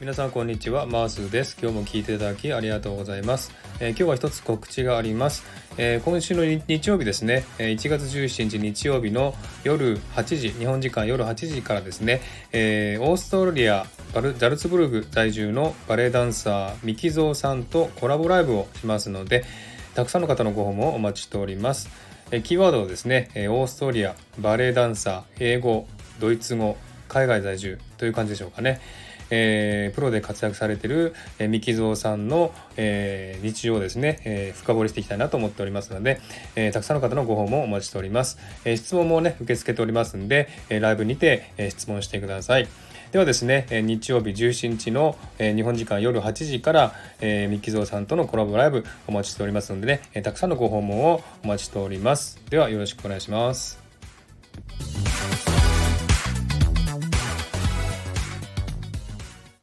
皆さんこんにちはマースです。今日も聞いていただきありがとうございます、えー、今日は一つ告知があります、えー、今週の日曜日ですね。1月17日日曜日の夜8時日本時間夜8時からですね、えー、オーストラリアバルザルツブルグ在住のバレエダンサーミキゾーさんとコラボライブをしますのでたくさんの方のご訪問をお待ちしております。キーワードをですねオーストリアバレエダンサー英語ドイツ語海外在住という感じでしょうかねえー、プロで活躍されてる、えー、三木蔵さんの、えー、日常をですね、えー、深掘りしていきたいなと思っておりますので、えー、たくさんの方のご訪問をお待ちしております。えー、質問もね、受け付けておりますんで、えー、ライブにて、えー、質問してください。ではですね、日曜日17日の日本時間夜8時から、えー、ミッキゾーさんとのコラボライブお待ちしておりますのでね、たくさんのご訪問をお待ちしております。ではよろしくお願いします。